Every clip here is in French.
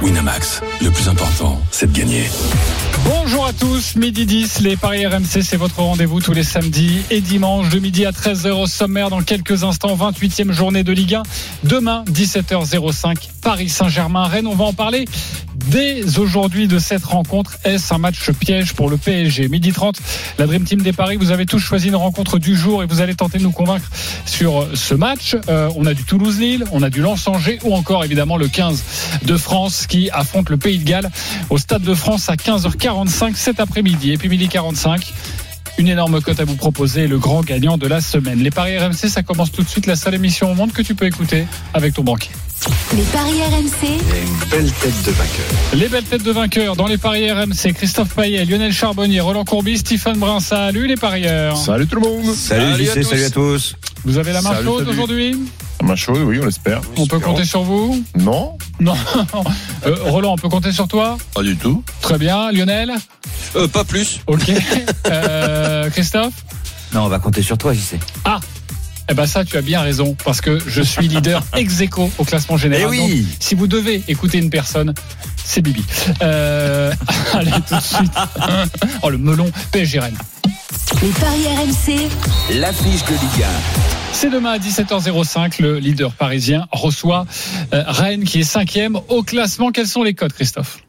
Winamax, le plus important, c'est de gagner. Bonjour à tous, midi 10, les Paris RMC, c'est votre rendez-vous tous les samedis et dimanches de midi à 13h au sommaire dans quelques instants, 28e journée de Ligue 1. Demain, 17h05, Paris Saint-Germain, Rennes, on va en parler dès aujourd'hui de cette rencontre. Est-ce un match piège pour le PSG Midi 30, la Dream Team des Paris, vous avez tous choisi une rencontre du jour et vous allez tenter de nous convaincre sur ce match. Euh, on a du Toulouse-Lille, on a du Lens-Angers ou encore évidemment le 15 de France qui affronte le Pays de Galles au Stade de France à 15h45 cet après-midi. Et puis midi 45 une énorme cote à vous proposer, le grand gagnant de la semaine. Les paris RMC, ça commence tout de suite, la seule émission au monde que tu peux écouter avec ton banquier. Les paris RMC. une belle tête de vainqueur. Les belles têtes de vainqueurs dans les paris RMC, Christophe Payet, Lionel Charbonnier, Roland Courbis, Stephen Brun. Salut les parieurs. Salut tout le monde. Salut, JC, salut à tous. Vous avez la main Salut, chaude salut. aujourd'hui Ma chose, oui, on l'espère. On peut compter sur vous Non, Non. Euh, Roland, on peut compter sur toi pas du tout. Très bien. Lionel Euh, pas plus. Ok. Euh, Christophe Non, on va compter sur toi, JC. Eh ben ça, tu as bien raison, parce que je suis leader ex aequo au classement général. Eh oui. Donc, si vous devez écouter une personne, c'est Bibi. Euh, allez, tout de suite. Oh, le melon PSG Rennes. Les paris RMC. L'affiche de Ligue C'est demain à 17h05. Le leader parisien reçoit euh, Rennes, qui est cinquième au classement. Quels sont les codes, Christophe?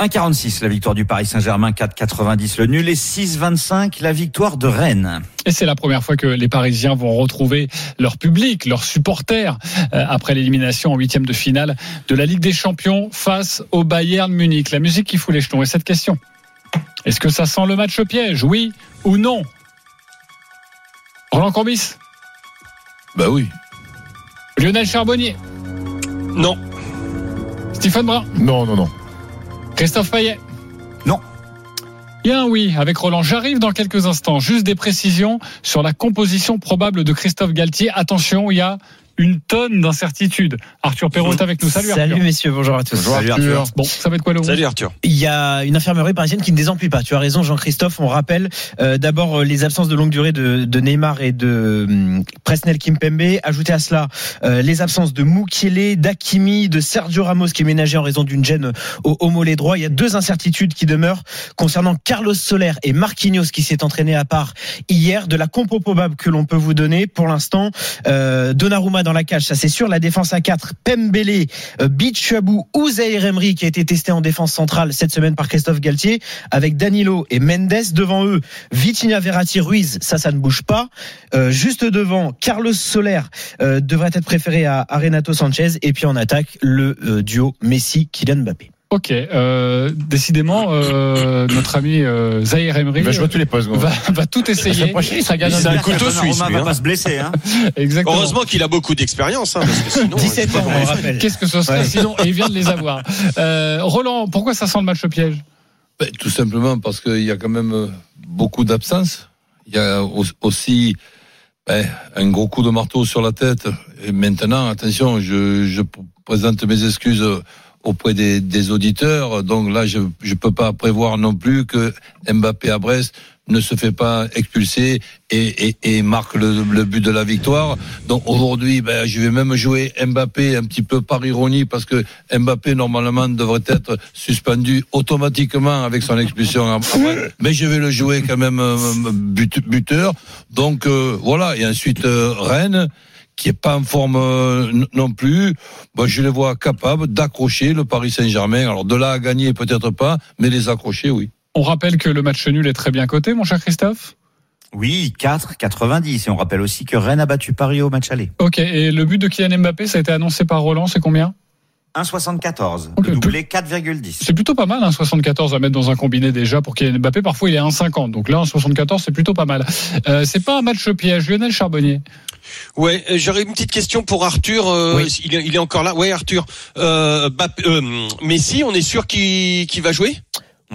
1,46 la victoire du Paris Saint-Germain, 4,90 le nul et 6,25 la victoire de Rennes. Et c'est la première fois que les Parisiens vont retrouver leur public, leurs supporters, euh, après l'élimination en huitième de finale de la Ligue des Champions face au Bayern Munich. La musique qui fout les jetons. Et cette question, est-ce que ça sent le match piège, oui ou non? Roland Courbis? Bah oui. Lionel Charbonnier? Non. Stephen Brun? Non, non, non. Christophe Payet Non. Un oui avec Roland. J'arrive dans quelques instants. Juste des précisions sur la composition probable de Christophe Galtier. Attention, il y a une tonne d'incertitudes. Arthur Perrault est avec nous. Salut, Salut Arthur. messieurs, bonjour à tous. Bonjour Salut, Arthur. Arthur. Bon, ça va être quoi le Salut Arthur. Il y a une infirmerie parisienne qui ne désemplit pas. Tu as raison Jean-Christophe, on rappelle euh, d'abord euh, les absences de longue durée de, de Neymar et de hum, Presnel Kimpembe. Ajouter à cela euh, les absences de Moukielé, d'Akimi, de Sergio Ramos qui est ménagé en raison d'une gêne au, au mollet droit. Il y a deux incertitudes qui demeurent concernant Carlos Soler et Marquinhos qui s'est entraîné à part hier. De la compo probable que l'on peut vous donner pour l'instant, euh, Donnarumma dans la cage, ça c'est sûr. La défense à 4, Pembele, euh, Bichabou ou Zaire Emery qui a été testé en défense centrale cette semaine par Christophe Galtier avec Danilo et Mendes. Devant eux Vitinha Verratti Ruiz. Ça ça ne bouge pas. Euh, juste devant Carlos Soler euh, devrait être préféré à, à Renato Sanchez. Et puis en attaque le euh, duo Messi Kylian Mbappé Ok, euh, décidément, euh, notre ami euh, Zahir Emery Il va jouer à tous les postes. gros. va, va tout essayer. Ça gagne C'est un un couteau suisse, Romain lui, va hein. pas se blesser. Hein. Exactement. Heureusement qu'il a beaucoup d'expérience, hein, parce que sinon. 17 c'est ans on rappelle Qu'est-ce que ce serait Ouais. sinon Et il vient de les avoir. Euh, Roland, pourquoi ça sent le match piège? Ben, tout simplement parce qu'il y a quand même beaucoup d'absence. Il y a au- aussi ben, un gros coup de marteau sur la tête. Et maintenant, attention, je, présente mes excuses auprès des, des auditeurs. Donc là, je ne peux pas prévoir non plus que Mbappé à Brest ne se fait pas expulser et, et, et marque le, le but de la victoire. Donc aujourd'hui, ben, je vais même jouer Mbappé un petit peu par ironie parce que Mbappé normalement devrait être suspendu automatiquement avec son expulsion. Mais je vais le jouer quand même euh, but- buteur. Donc euh, voilà. Et ensuite euh, Rennes qui est pas en forme euh, non plus. Moi, je les vois capables d'accrocher le Paris Saint-Germain. Alors de là à gagner peut-être pas, mais les accrocher oui. On rappelle que le match nul est très bien coté, mon cher Christophe? Oui, 4,90 et on rappelle aussi que Rennes a battu Paris au match aller. Ok, et le but de Kylian Mbappé, ça a été annoncé par Roland, c'est combien? 1,74. Ok, Le doublé 4,10. C'est plutôt pas mal, un 74 à mettre dans un combiné déjà pour Kylian Mbappé. Parfois, il est à 1,50. Donc là, un 74, c'est plutôt pas mal. Euh, c'est pas un match piège. Lionel Charbonnier. Ouais, euh, j'aurais une petite question pour Arthur. euh, Oui. il, est, il est encore là. Ouais, Arthur. Euh, Bapp- euh, Messi, on est sûr qu'il qu'il va jouer?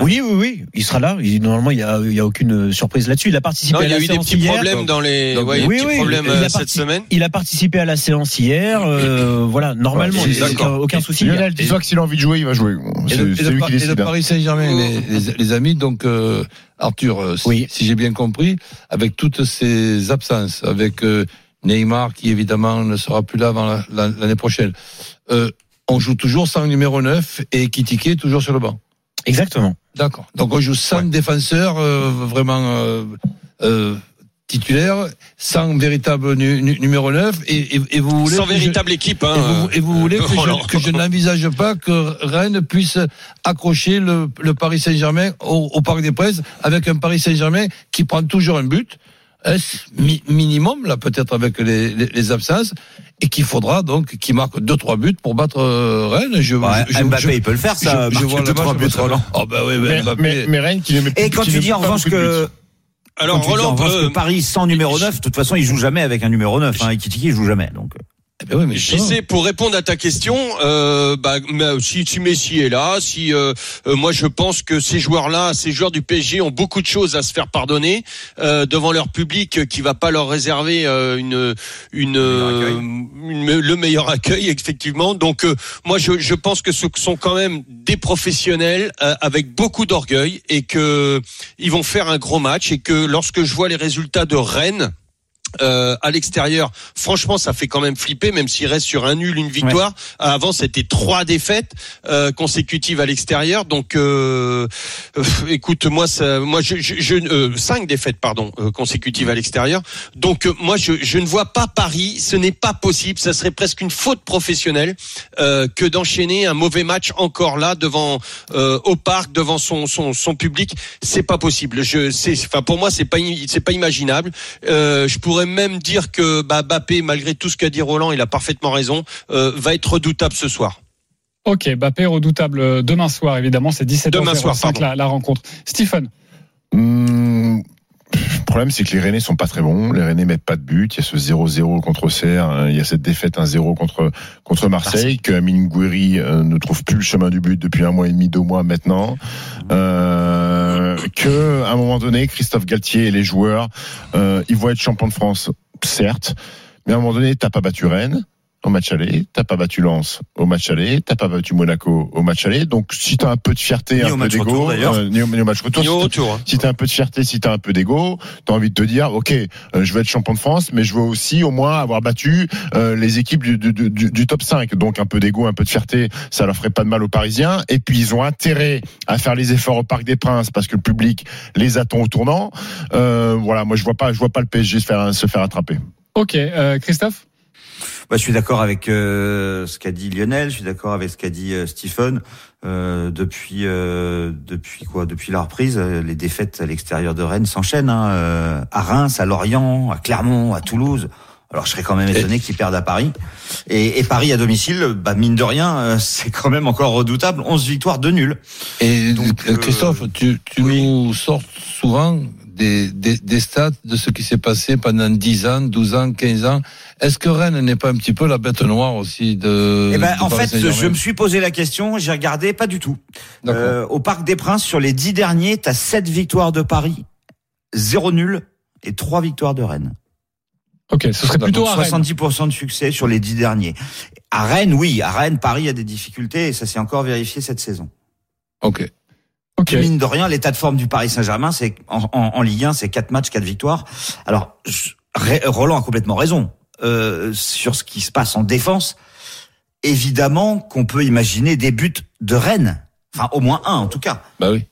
Oui, oui, oui, il sera là. Il- normalement, il y a, il y a aucune surprise là-dessus. Il a participé Non, à il y a la eu des séance petits hier. problèmes dans les, donc, ouais, oui, des petits oui, problèmes il a euh, cette semaine. Il a participé à la séance hier. euh, voilà, normalement, Ouais, aucun, aucun souci. Lionel, dis-toi que s'il a envie de jouer, il va jouer. Et C'est le, et le lui et hein. Paris Saint-Germain, les, les- les amis, donc euh, Arthur, euh, si, Oui. si j'ai bien compris, avec toutes ces absences, avec euh, Neymar qui évidemment ne sera plus là avant la- la- l'année prochaine, euh, on joue toujours sans numéro 9 et Kitike toujours sur le banc. Exactement. D'accord. Donc on joue sans défenseur euh, vraiment euh, euh, titulaire, sans véritable nu- nu- numéro 9 et, et, et vous voulez Sans que je- véritable équipe. Hein, et vous, et vous voulez que je, que je n'envisage pas que Rennes puisse accrocher le, le Paris Saint-Germain au, au Parc des Princes avec un Paris Saint-Germain qui prend toujours un but, est-ce mi- minimum là peut-être avec les, les, les absences et qu'il faudra donc qu'il marque deux trois buts pour battre euh, Rennes. Je, Bah, je- Mbappé, je- il peut le faire, ça. je, vois deux, le trois match buts, comme ça. Roland. Oh bah oui, mais Mais, Mbappé. mais, mais Rennes qui ne met Et quand tu dis en revanche que. Alors dis en Roland, revanche euh, que Paris sans numéro 9, de toute façon, il joue jamais avec un numéro 9. Hein. Ekitiki, il joue jamais. Donc, euh. Eh ben oui, mais pour répondre à ta question. Euh, bah, mais si, si Messi est là, si euh, euh, moi je pense que ces joueurs-là, ces joueurs du PSG ont beaucoup de choses à se faire pardonner euh, devant leur public euh, qui va pas leur réserver euh, une une, euh, une- le meilleur accueil effectivement. Donc euh, moi je, je pense que ce sont quand même des professionnels euh, avec beaucoup d'orgueil et que ils vont faire un gros match et que lorsque je vois les résultats de Rennes euh, à l'extérieur, franchement, ça fait quand même flipper, même s'il reste sur un nul, une victoire. Avant, c'était trois défaites euh, consécutives à l'extérieur. Donc, euh, euh, écoute, moi, ça, moi, je, je, je- euh, cinq défaites, pardon, euh, consécutives à l'extérieur. Donc, euh, moi, je, je ne vois pas Paris. Ce n'est pas possible. Ça serait presque une faute professionnelle euh, que d'enchaîner un mauvais match encore là devant euh, au parc, devant son son, son public. C'est pas possible. Je, c'est, enfin, pour moi, c'est pas, c'est pas imaginable. Euh, je pourrais même dire que bah, Mbappé, malgré tout ce qu'a dit Roland, il a parfaitement raison, euh, va être redoutable ce soir. Ok, Bappé redoutable euh, demain soir, évidemment, c'est 17h05 Demain soir, pardon. la, la rencontre. Stephen, Le problème, c'est que les Rennais sont pas très bons. Les Rennais mettent pas de but. Il y a ce 0-0 contre Auxerre. hein. Il y a cette défaite 1-0 contre contre Marseille. Que Amine Gouiri euh, ne trouve plus le chemin du but depuis un mois et demi, deux mois maintenant. Euh, que à un moment donné, Christophe Galtier et les joueurs, euh, ils vont être champions de France, certes. Mais à un moment donné, t'as pas battu Rennes au match aller, t'as pas battu Lens au match aller, t'as pas battu Monaco au match aller. Donc si t'as un peu de fierté, Ni un peu d'ego, euh, ni au- ni au match retour, Ni si au t'as- retour. hein. si t'as un peu de fierté, si t'as un peu d'ego, t'as envie de te dire, ok, euh, je veux être champion de France, mais je veux aussi au moins avoir battu euh, les équipes du, du, du- du top 5. Donc un peu d'ego, un peu de fierté, ça leur ferait pas de mal aux Parisiens. Et puis ils ont intérêt à faire les efforts au Parc des Princes parce que le public les attend au tournant. Euh, voilà, moi je vois pas, je vois pas le PSG se faire se faire attraper. ok, euh, Christophe? Bah, je suis d'accord avec euh, ce qu'a dit Lionel, je suis d'accord avec ce qu'a dit euh, Stephen. Euh, depuis euh, depuis quoi? Depuis la reprise, euh, les défaites à l'extérieur de Rennes s'enchaînent. Hein, euh, à Reims, à Lorient, à Clermont, à Toulouse. Alors je serais quand même étonné qu'ils perdent à Paris. Et, et Paris à domicile, bah mine de rien, euh, c'est quand même encore redoutable. 11 victoires, 2 nuls. Et Donc, Christophe, tu, tu oui. nous sors souvent des, des, des stats de ce qui s'est passé pendant 10 ans, 12 ans, 15 ans. Est-ce que Rennes n'est pas un petit peu la bête noire aussi de Eh ben, en Paris fait, je me suis posé la question, j'ai regardé, pas du tout. D'accord. Euh, au Parc des Princes, sur les 10 derniers, t'as 7 victoires de Paris, 0 nul et 3 victoires de Rennes. Ok, ce serait plutôt Donc à Rennes. 70% de succès sur les 10 derniers. À Rennes, oui, à Rennes, Paris a des difficultés et ça s'est encore vérifié cette saison. Ok. Ok. Et Mine de rien, l'état de forme du Paris Saint-Germain, c'est en, en, en Ligue 1, c'est 4 matchs, 4 victoires. Alors, Roland a complètement raison euh, sur ce qui se passe en défense. Évidemment qu'on peut imaginer des buts de Rennes. Enfin, au moins un, en tout cas. Bah oui.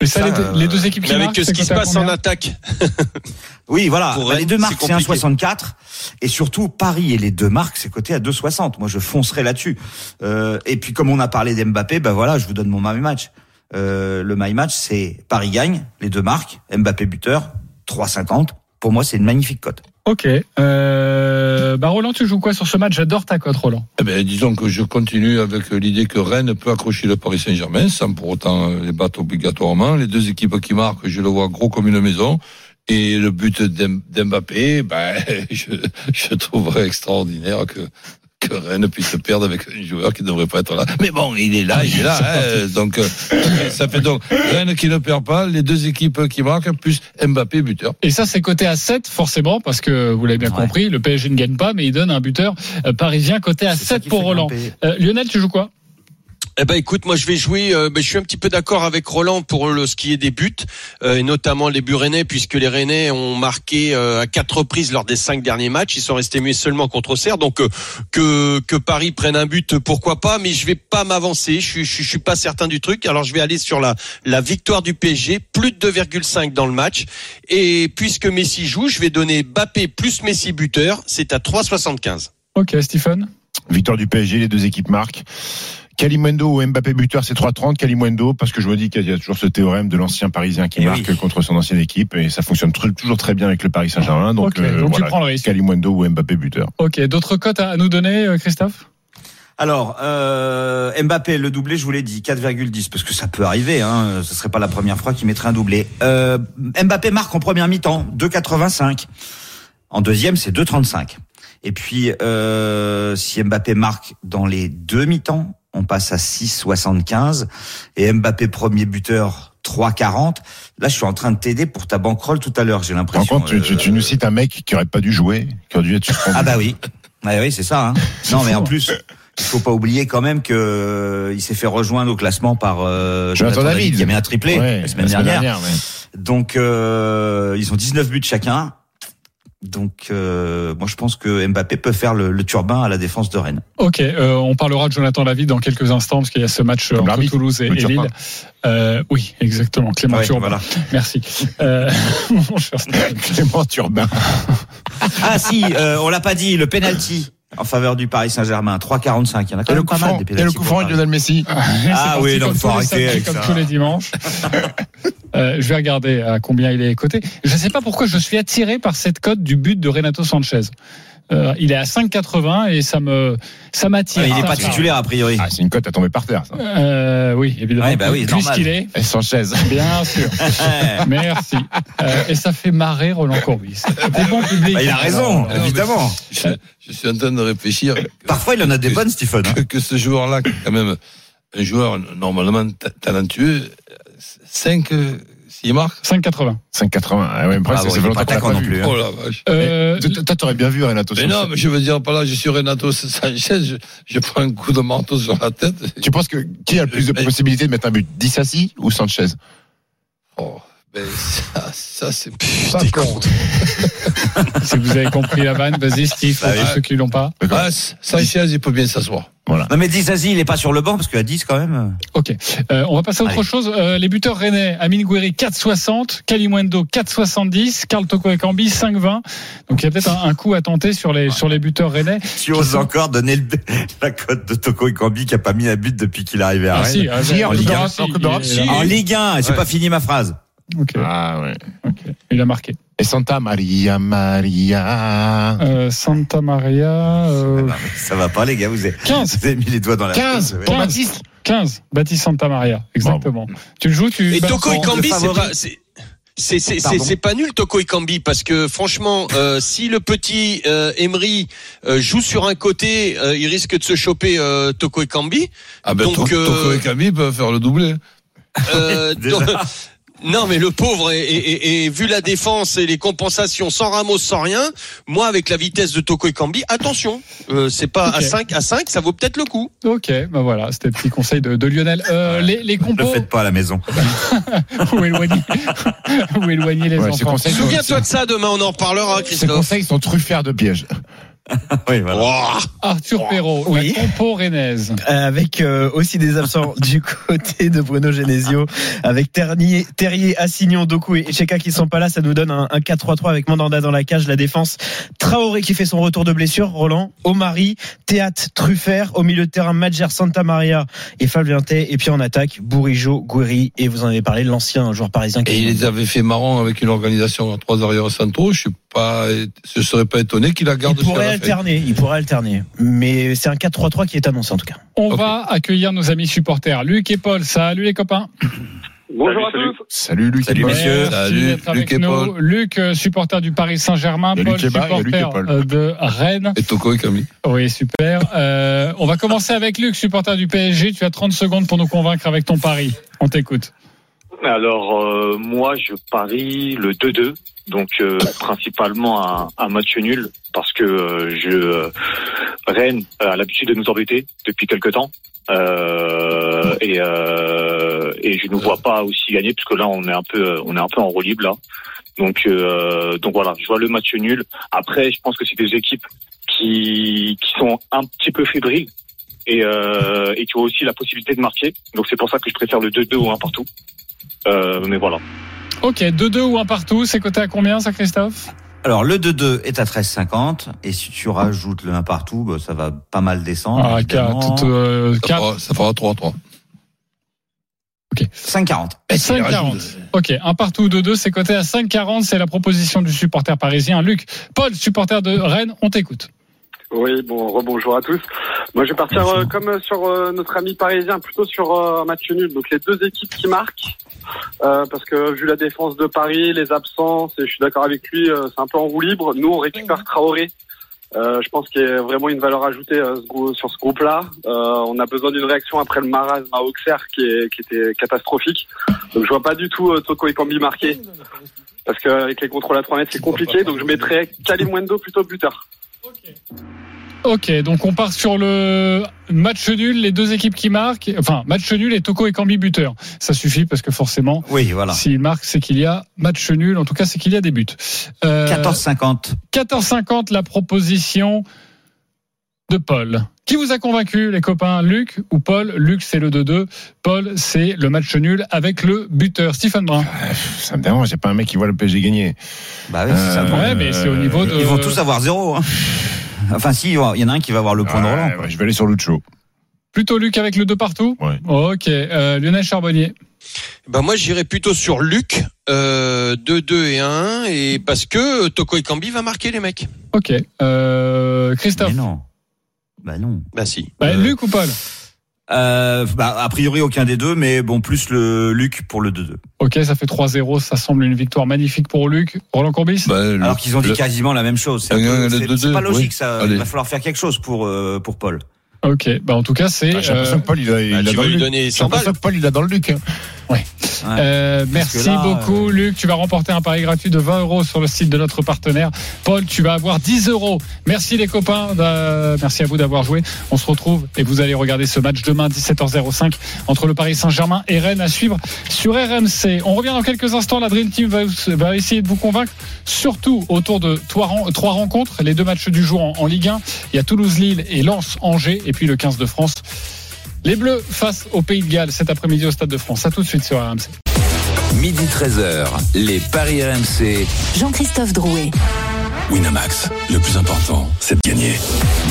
Mais ça, Ça, les, deux- euh, les deux équipes qui Mais avec marquent, ce qui se passe en attaque, Oui, voilà. Bah, les deux marques, c'est compliqué. 1,64. Et surtout, Paris et les deux marques, c'est coté à 2,60. Moi, je foncerai là-dessus. Euh, et puis, comme on a parlé d'Mbappé, ben voilà, je vous donne mon my match. Euh, le my match, c'est Paris gagne, les deux marques, Mbappé buteur, 3,50. Pour moi, c'est une magnifique cote. Ok. Euh, bah Roland, tu joues quoi sur ce match? J'adore ta cote, Roland. Eh ben, disons que je continue avec l'idée que Rennes peut accrocher le Paris Saint-Germain sans pour autant les battre obligatoirement. Les deux équipes qui marquent, je le vois gros comme une maison. Et le but d'M- d'Mbappé, ben, je, je trouverais extraordinaire que que Rennes puisse perdre avec un joueur qui ne devrait pas être là. Mais bon, il est là, il est là. hein, donc, euh, ça fait donc Rennes qui ne perd pas, les deux équipes qui marquent, plus Mbappé buteur. Et ça, c'est coté à 7, forcément, parce que vous l'avez bien Ouais. compris, le PSG ne gagne pas, mais il donne un buteur euh, parisien coté à C'est ça 7 qui pour Roland. Euh, Lionel, tu joues quoi? Eh ben écoute, moi je vais jouer. euh, ben, je suis un petit peu d'accord avec Roland pour le ce qui est des buts, euh, et notamment les buts rennais, puisque les Rennais ont marqué euh, à quatre reprises lors des cinq derniers matchs. Ils sont restés muets seulement contre Auxerre. Donc euh, que que Paris prenne un but, pourquoi pas Mais je vais pas m'avancer. Je suis je, suis- je suis pas certain du truc. Alors je vais aller sur la la victoire du PSG, plus de 2,5 dans le match. Et puisque Messi joue, je vais donner Bappé plus Messi buteur. C'est à 3,75. Ok, Stephen. Victoire du PSG, les deux équipes marquent. Kalimundo ou Mbappé buteur, c'est 3-30. Kalimundo, parce que je me dis qu'il y a toujours ce théorème de l'ancien Parisien qui Eh marque oui. contre son ancienne équipe et ça fonctionne tr- toujours très bien avec le Paris Saint-Germain. Donc, Ok, euh, donc tu prends le risque. Kalimundo ou Mbappé buteur. Ok, d'autres cotes à à nous donner, euh, Christophe? Alors, euh, Mbappé, le doublé, je vous l'ai dit, 4,10, parce que ça peut arriver, hein, ce serait pas la première fois qu'il mettrait un doublé. Euh, Mbappé marque en première mi-temps, 2,85. En deuxième, c'est 2,35. Et puis, euh, si Mbappé marque dans les deux mi-temps, on passe à 6,75. Et Mbappé premier buteur, 3,40. Là, je suis en train de t'aider pour ta banquerolle tout à l'heure, j'ai Par l'impression. contre, tu, tu- tu Euh, nous cites un mec qui aurait pas dû jouer, qui aurait dû être suspendu. ah bah oui. Ah oui, c'est ça. Hein. Non, mais fou, en hein. plus, il faut pas oublier quand même que euh, il s'est fait rejoindre au classement par euh, Jonathan David. qui a mis un triplé Ouais, la semaine dernière. ouais. Donc euh, ils ont 19 buts chacun. Donc euh, moi je pense que Mbappé peut faire le, le turbin à la défense de Rennes. Ok, euh, on parlera de Jonathan David dans quelques instants parce qu'il y a ce match Comme entre Toulouse et, et. Lille. Euh, oui, exactement. Clément Ouais, Turpin. voilà. Merci. Euh, mon cher Stéphane. Clément Turbin. Ah si, euh, on l'a pas dit, le penalty en faveur du Paris Saint-Germain, 3,45. Il y en a quand Et le même coup pas mal et le coup franc. Lionel Messi. C'est Ah oui, non, comme faut tous les arrêter avec comme ça. tous les dimanches. Euh, je vais regarder à combien il est coté. Je ne sais pas pourquoi je suis attiré par cette cote du but de Renato Sanchez. Euh, il est à 5,80 et ça me ça m'attire. Ouais, il est Ça- pas titulaire a priori. Ah, c'est une cote à tomber par terre, ça. Euh, oui, évidemment. Ouais, bah oui, normal. Puisqu'il est, Et Sanchez. bien sûr. Merci. Euh, et ça fait marrer Roland Courbis. Des bons publics. Bah, il a raison, évidemment. Je, je suis en train de réfléchir Parfois il en a des bonnes, Stephen. hein. que, que ce joueur-là, quand même un joueur normalement ta- talentueux, 5, s'il marque. 5,80. 5,80. Ah ouais, mais après, Ah ça bon, fait il est longtemps qu'on non plus. hein. Oh la vache. Euh, Toi, t'aurais bien vu Renato Mais Sanchez. non, mais je veux dire, par là, je suis Renato Sanchez, je, je prends un coup de manteau sur la tête. Tu penses que qui a le plus de Mais- possibilités de mettre un but? Dissassi ou Sanchez? Oh, ben, ça, ça c'est pas compte. si vous avez compris la vanne, vas-y Steve, pour tous ceux qui l'ont pas. Ah, Sanchez, il peut bien s'asseoir. Non mais Dizazi, il est pas sur le banc parce qu'à 10 quand même. Ok. Euh, on va passer à autre Allez. chose. Euh, les buteurs rennais, Amine Gouiri 4,60, Kalimundo 4,70, Karl Toko Ekambi 5,20. Donc il y a peut-être un, un coup à tenter sur les sur les buteurs rennais. Tu oses encore donner le- la cote de Toko Ekambi qui a pas mis un but depuis qu'il est arrivé à Ah Rennes. ah, Si, en en Ligue Ligue 1, un, si, en Ligue 1, j'ai Ouais. pas fini ma phrase. Ok, Ah ouais. ok. Il a marqué. Et Santa Maria Maria. Euh, Santa Maria euh, Ah Ça va pas les gars, vous avez, 15. vous avez mis les doigts dans la 15 Ouais. pour 15. Baptiste. 15. Baptiste Santa Maria, exactement. Tu le joues, tu Et Toko le c'est pas, c'est, pas nul Toko Ekambi parce que franchement, euh, si le petit euh, Emery euh, joue sur un côté, euh, il risque de se choper euh, Toko Ekambi. Ah ben, Donc, Toko euh, Camille peuvent faire le doublé. Euh, donc- non, mais le pauvre, et, et- et- et vu la défense et les compensations sans Ramos, sans rien, moi avec la vitesse de Toko Ekambi, attention, euh, c'est pas à 5 à 5, ça vaut peut-être le coup. Ok, bah voilà, c'était le petit conseil de, de Lionel. Euh, les, les Ne le compos, faites pas à la maison. où éloigner, où éloigner les Ouais, ces enfants. Souviens-toi de ça demain, on en reparlera, Ces Christophe. conseils sont truffards de pièges. oui, voilà. Arthur Perrault, Oui. la compo rennaise. Euh, avec euh, aussi des absents du côté de Bruno Genesio, avec Ternier, Terrier, Assignon, Doku et Cheka qui sont pas là, ça nous donne un, un 4-3-3 avec Mandanda dans la cage, la défense, Traoré qui fait son retour de blessure, Roland, Omari, Théâtre, Truffert, au milieu de terrain, Madjer, Santa Maria et Fabien Tay, et puis en attaque, Bourigeau, Gouiri, et vous en avez parlé, l'ancien joueur parisien qui Et il les avait fait marrant avec une organisation à trois arrières centraux. Je suis pas, je serais pas étonné qu'il la garde pourrait la fin. Alterner, il pourrait alterner. Mais c'est un 4-3-3 qui est annoncé en tout cas. On va accueillir nos amis supporters. Luc et Paul, salut les copains. Bonjour à Salut, tous. Salut Luc. Salut, messieurs. Salut, Luc et. Paul. Luc, euh, supporter du Paris Saint-Germain, Paul, supporter Paul. euh, de Rennes. Et Toko et Camille. Oui, super. Euh, on va commencer avec Luc, supporter du PSG. Tu as 30 secondes pour nous convaincre avec ton pari. On t'écoute. Alors euh, moi je parie le 2-2, donc euh, principalement un, un match nul parce que euh, je euh, Rennes a l'habitude de nous embêter depuis quelque temps Euh, et euh, et je ne vois pas aussi gagner puisque là on est un peu on est un peu là. Donc euh, donc voilà, je vois le match nul. Après je pense que c'est des équipes qui qui sont un petit peu fébriles et, euh, et qui ont aussi la possibilité de marquer. Donc c'est pour ça que je préfère le 2-2 ou un partout. Euh, mais voilà. Ok, 2-2 ou un partout. C'est coté à combien, ça, Christophe? Alors le 2-2 est à 13,50 et si tu rajoutes le 1 partout, bah, ça va pas mal descendre. Ah, évidemment. 4, euh, Ça 4, fera, ça fera 3-3. 5,40. Eh, 5,40. Ok, un partout, 2-2, c'est coté à 5,40. C'est la proposition du supporter parisien. Luc, Paul, supporter de Rennes, on t'écoute. Oui, bon, rebonjour à tous. Moi, je vais partir euh, comme euh, sur euh, notre ami parisien, plutôt sur euh, un match nul. Donc les deux équipes qui marquent, euh, parce que vu la défense de Paris, les absences, et je suis d'accord avec lui, euh, c'est un peu en roue libre. Nous, on récupère Traoré. Euh, je pense qu'il y a vraiment une valeur ajoutée euh, sur ce groupe-là. Euh, on a besoin d'une réaction après le marasme à Auxerre qui, est, qui était catastrophique. Donc je vois pas du tout euh, Toko et Kambi marquer. Parce qu'avec les contrôles à 3 mètres, c'est compliqué. Donc je mettrais Kalimundo plutôt buteur. Ok, donc on part sur le match nul, les deux équipes qui marquent. Enfin, match nul et Toko et Cambi buteur. Ça suffit parce que forcément, Oui, voilà. s'ils marquent, c'est qu'il y a match nul. En tout cas, c'est qu'il y a des buts. Euh, 14,50. 14,50 la proposition de Paul. Qui vous a convaincu, les copains Luc ou Paul? Luc, c'est le 2-2. Paul, c'est le match nul avec le buteur. Stephen Brun. Ah, Ça me dérange, c'est pas un mec qui voit le PSG gagner. Bah oui, c'est ça. Euh, Ouais, mais c'est au niveau de. Ils vont tous avoir zéro. Hein. Enfin, si, il y en a un qui va avoir le point de Ouais, relance. ouais, je vais aller sur Lucho. Plutôt Luc avec le 2 partout? Ouais. Ok. Euh, Lionel Charbonnier. Ben moi j'irais plutôt sur Luc, euh, 2-2 et 1 et parce que Toko Ekambi va marquer les mecs. Ok. Euh, Christophe. Mais non. Bah non. Bah si. Bah, Euh, Luc ou Paul? Euh, bah, a priori aucun des deux, mais bon, plus le Luc pour le 2-2. Ok, ça fait 3-0. Ça semble une victoire magnifique pour Luc. Roland Courbis? Bah, le- Alors qu'ils ont dit le- quasiment la même chose. C'est un Le- peu- le c'est- 2-2, c'est pas logique oui. ça. Allez. Il va falloir faire quelque chose pour euh, pour Paul. Ok. Bah, en tout cas, c'est. Ah, J'ai l'impression euh, que Paul, il a, il bah, a dans le lui Luc. donner J'ai 100 l'impression balles. que Paul, il a dans le Luc. hein. Euh, merci là, beaucoup, euh, Luc. Tu vas remporter un pari gratuit de 20 euros sur le site de notre partenaire. Paul, tu vas avoir 10 euros. Merci les copains. Merci à vous d'avoir joué. On se retrouve et vous allez regarder ce match demain 17h05 entre le Paris Saint-Germain et Rennes à suivre sur RMC. On revient dans quelques instants. La Dream Team va, va essayer de vous convaincre, surtout autour de trois rencontres, les deux matchs du jour en, en Ligue 1. Il y a Toulouse-Lille et Lens-Angers et puis le 15 de France. Les Bleus face au Pays de Galles cet après-midi au Stade de France. À tout de suite sur RMC. Midi 13h, les Paris RMC. Jean-Christophe Drouet. Winamax, le plus important, c'est de gagner.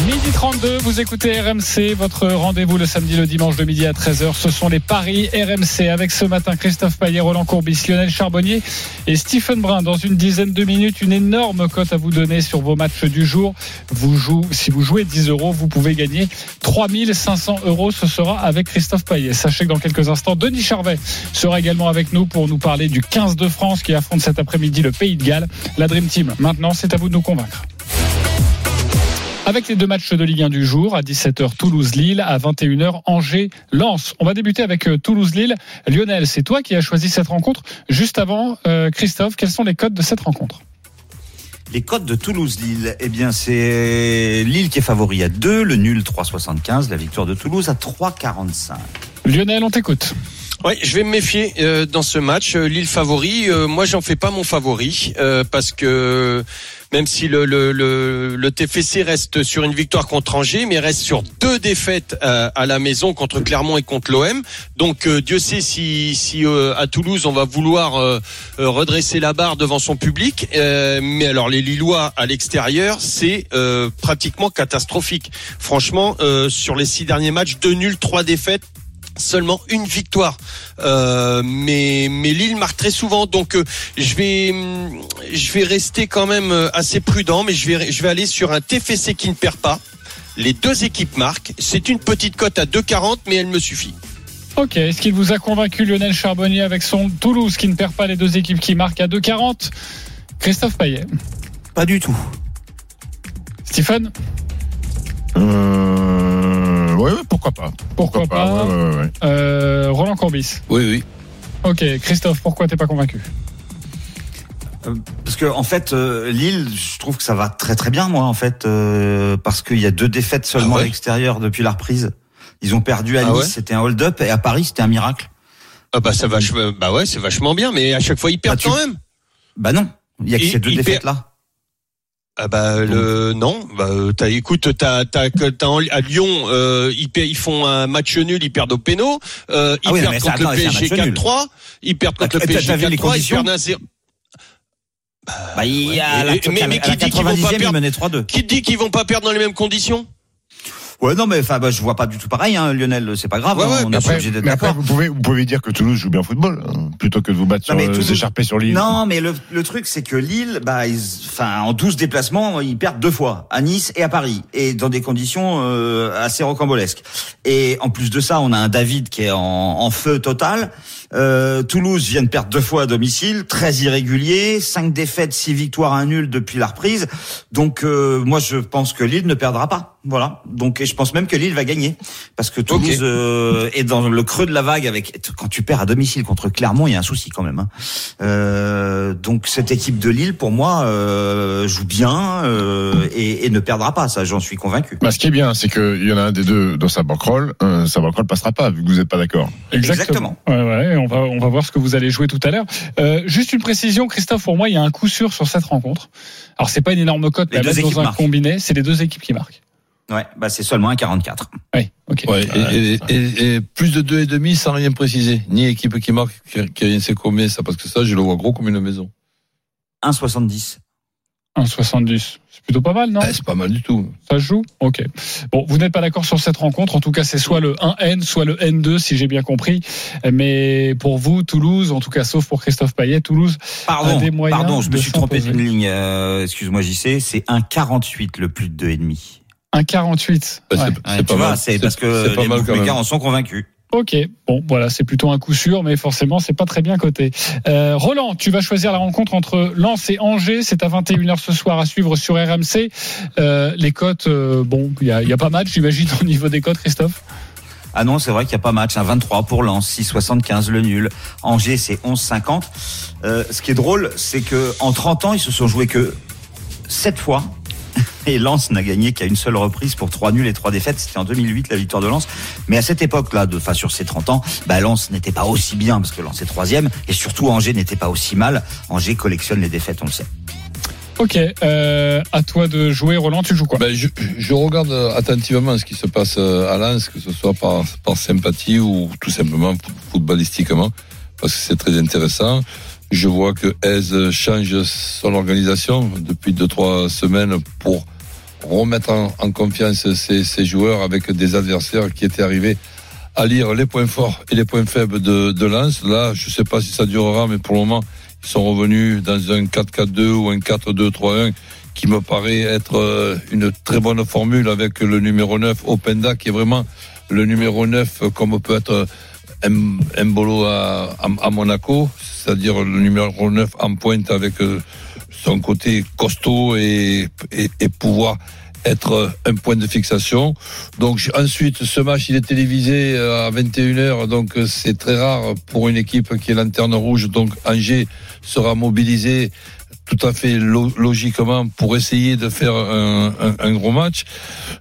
Midi 32, vous écoutez RMC, votre rendez-vous le samedi, le dimanche de midi à 13h. Ce sont les paris RMC avec ce matin Christophe Payet, Roland Courbis, Lionel Charbonnier et Stephen Brun. Dans une dizaine de minutes, une énorme cote à vous donner sur vos matchs du jour. Vous jouez, si vous jouez 10 euros, vous pouvez gagner 3500 euros. Ce sera avec Christophe Payet. Sachez que dans quelques instants, Denis Charvet sera également avec nous pour nous parler du 15 de France qui affronte cet après-midi le Pays de Galles. La Dream Team, maintenant, c'est à vous de nous convaincre. Avec les deux matchs de Ligue 1 du jour, à 17h Toulouse-Lille, à 21h Angers-Lens. On va débuter avec euh, Toulouse-Lille. Lionel, c'est toi qui as choisi cette rencontre. Juste avant, euh, Christophe, quels sont les codes de cette rencontre? Les codes de Toulouse-Lille, eh bien c'est Lille qui est favori à 2, le nul 3,75, la victoire de Toulouse à 3,45. Lionel, on t'écoute. Ouais, je vais me méfier euh, dans ce match. Lille favori, euh, moi j'en fais pas mon favori euh, parce que même si le, TFC reste sur une victoire contre Angers, mais reste sur deux défaites euh, à la maison contre Clermont et contre l'OM. Donc euh, Dieu sait si, euh, à Toulouse on va vouloir redresser la barre devant son public. Mais alors les Lillois à l'extérieur, c'est pratiquement catastrophique. Franchement, sur les six derniers matchs, deux nuls, trois défaites seulement une victoire. Euh, mais mais Lille marque très souvent, donc euh, je vais je vais rester quand même euh, assez prudent, mais je vais je vais aller sur un TFC qui ne perd pas. Les deux équipes marquent. C'est une petite cote à 2,40, mais elle me suffit. Ok, est-ce qu'il vous a convaincu Lionel Charbonnier avec son Toulouse qui ne perd pas les deux équipes qui marquent à 2,40 Christophe Payet Pas du tout. Stephen Euh, ouais, ouais, pourquoi pas. Pourquoi, pas, ouais, ouais, ouais. Euh, Roland Courbis Oui, oui. Ok, Christophe, pourquoi t'es pas convaincu? Euh, Parce que en fait, euh, Lille, je trouve que ça va très très bien, moi, en fait, euh, parce qu'il y a deux défaites seulement Ah ouais? à l'extérieur depuis la reprise. Ils ont perdu à Ah Nice, ouais? c'était un hold-up, et à Paris, c'était un miracle. Ah bah ça vache, bah ouais, c'est vachement bien, mais à chaque fois ils perdent Bah, tu- quand même. Bah non, il y a que Et- ces deux perd- défaites-là. Ah bah le non, bah euh, t'as écoute, t'as t'as t'as à Lyon, euh, ils, ils font un match nul, ils perdent au péno, euh, ils Ah oui, perdent mais contre le PSG match nul. 4-3, ils perdent contre Ah, le PSG t'as vu les 4-3, ils perdent un 0. Bah, y a mais- la mais qui dit qu'ils vont 90e, pas ils perdre menaient 3-2. Qui te dit qu'ils vont pas perdre dans les mêmes conditions? Ouais, non, mais enfin, bah, je vois pas du tout pareil, hein, Lionel. C'est pas grave. Ouais, ouais, on est Après, obligé d'être d'accord. vous pouvez, vous pouvez dire que Toulouse joue bien au football, hein, plutôt que de vous battre Non, sur, euh, Toulouse- s'écharper sur l'île. Non, mais le, le truc, c'est que Lille, bah, ils, enfin, en 12 déplacements, ils perdent deux fois, à Nice et à Paris, et dans des conditions euh, assez rocambolesques. Et en plus de ça, on a un David qui est en, en feu total. Euh, Toulouse vient de perdre deux fois à domicile, très irrégulier, cinq défaites, six victoires, un nul depuis la reprise. Donc, euh, moi, je pense que Lille ne perdra pas. Voilà. Donc, je pense même que Lille va gagner parce que Toulouse euh, est dans le creux de la vague. Avec quand tu perds à domicile contre Clermont, il y a un souci quand même. hein. Euh, donc, cette équipe de Lille, pour moi, euh, joue bien euh, et, et ne perdra pas. Ça, j'en suis convaincu. Bah, ce qui est bien, c'est qu'il y en a un des deux dans sa bankroll, euh, sa bankroll passera pas, vu que vous n'êtes pas d'accord. Exactement. Ouais, ouais, on va, on va voir ce que vous allez jouer tout à l'heure. Euh, juste une précision, Christophe, pour moi, il y a un coup sûr sur cette rencontre. Alors, c'est pas une énorme cote, mais équipes dans un marquent. combiné, c'est les deux équipes qui marquent. Ouais, bah c'est seulement un 44. Oui, ok. Ouais, et, et- et- et plus de deux et demi sans rien préciser. Ni équipe qui marque, qui, rien sait combien ça, parce que ça, je le vois gros comme une maison. 1,70. 1,70. C'est plutôt pas mal, non? Eh, c'est pas mal du tout. Ça joue? Ok. Bon, vous n'êtes pas d'accord sur cette rencontre. En tout cas, c'est soit le 1N, soit le N2, si j'ai bien compris. Mais pour vous, Toulouse, en tout cas, sauf pour Christophe Payet, Toulouse a Pardon, des moyens pardon, je me de suis trompé d'une ligne. Euh, Excuse-moi, JC, c'est 1,48 le plus de 2,5. 1,48. Bah, c'est- Ouais. c'est Ouais, pas mal. c'est parce que les même. en sont convaincus. Ok, bon, voilà, c'est plutôt un coup sûr, mais forcément, c'est pas très bien coté. Euh, Roland, tu vas choisir la rencontre entre Lens et Angers. C'est à 21h ce soir à suivre sur RMC. Euh, les cotes, euh, bon, il y a, il y a pas match, j'imagine, au niveau des cotes, Christophe? Ah non, c'est vrai qu'il n'y a pas match. Un 23 pour Lens, 6,75 le nul. Angers, c'est 11,50. Euh, ce qui est drôle, c'est que en 30 ans, ils se sont joués que 7 fois. Et Lens n'a gagné qu'à une seule reprise pour trois nuls et trois défaites. C'était en 2008 la victoire de Lens. Mais à cette époque-là, de, enfin sur ces 30 ans, bah, Lens n'était pas aussi bien parce que Lens est troisième et surtout Angers n'était pas aussi mal. Angers collectionne les défaites, on le sait. Ok, euh, à toi de jouer, Roland, tu joues quoi? Ben, je, je regarde attentivement ce qui se passe euh, à Lens, que ce soit par, par sympathie ou tout simplement foot- footballistiquement, parce que c'est très intéressant. Je vois que Hez change son organisation depuis deux trois semaines pour remettre en, confiance ses, ses joueurs avec des adversaires qui étaient arrivés à lire les points forts et les points faibles de, de Lens. Là, je sais pas si ça durera, mais pour le moment, ils sont revenus dans un 4-4-2 ou un 4-2-3-1 qui me paraît être euh, une très bonne formule avec le numéro 9 Openda qui est vraiment le numéro 9 euh, comme peut être Mbolo à, à, à Monaco, c'est-à-dire le numéro 9 en pointe avec euh, son côté costaud et, et, pouvoir être un point de fixation. Donc ensuite, ce match il est télévisé euh, à 21h, donc euh, c'est très rare pour une équipe qui est lanterne rouge. Donc Angers sera mobilisé tout à fait lo- logiquement pour essayer de faire un, un- un gros match.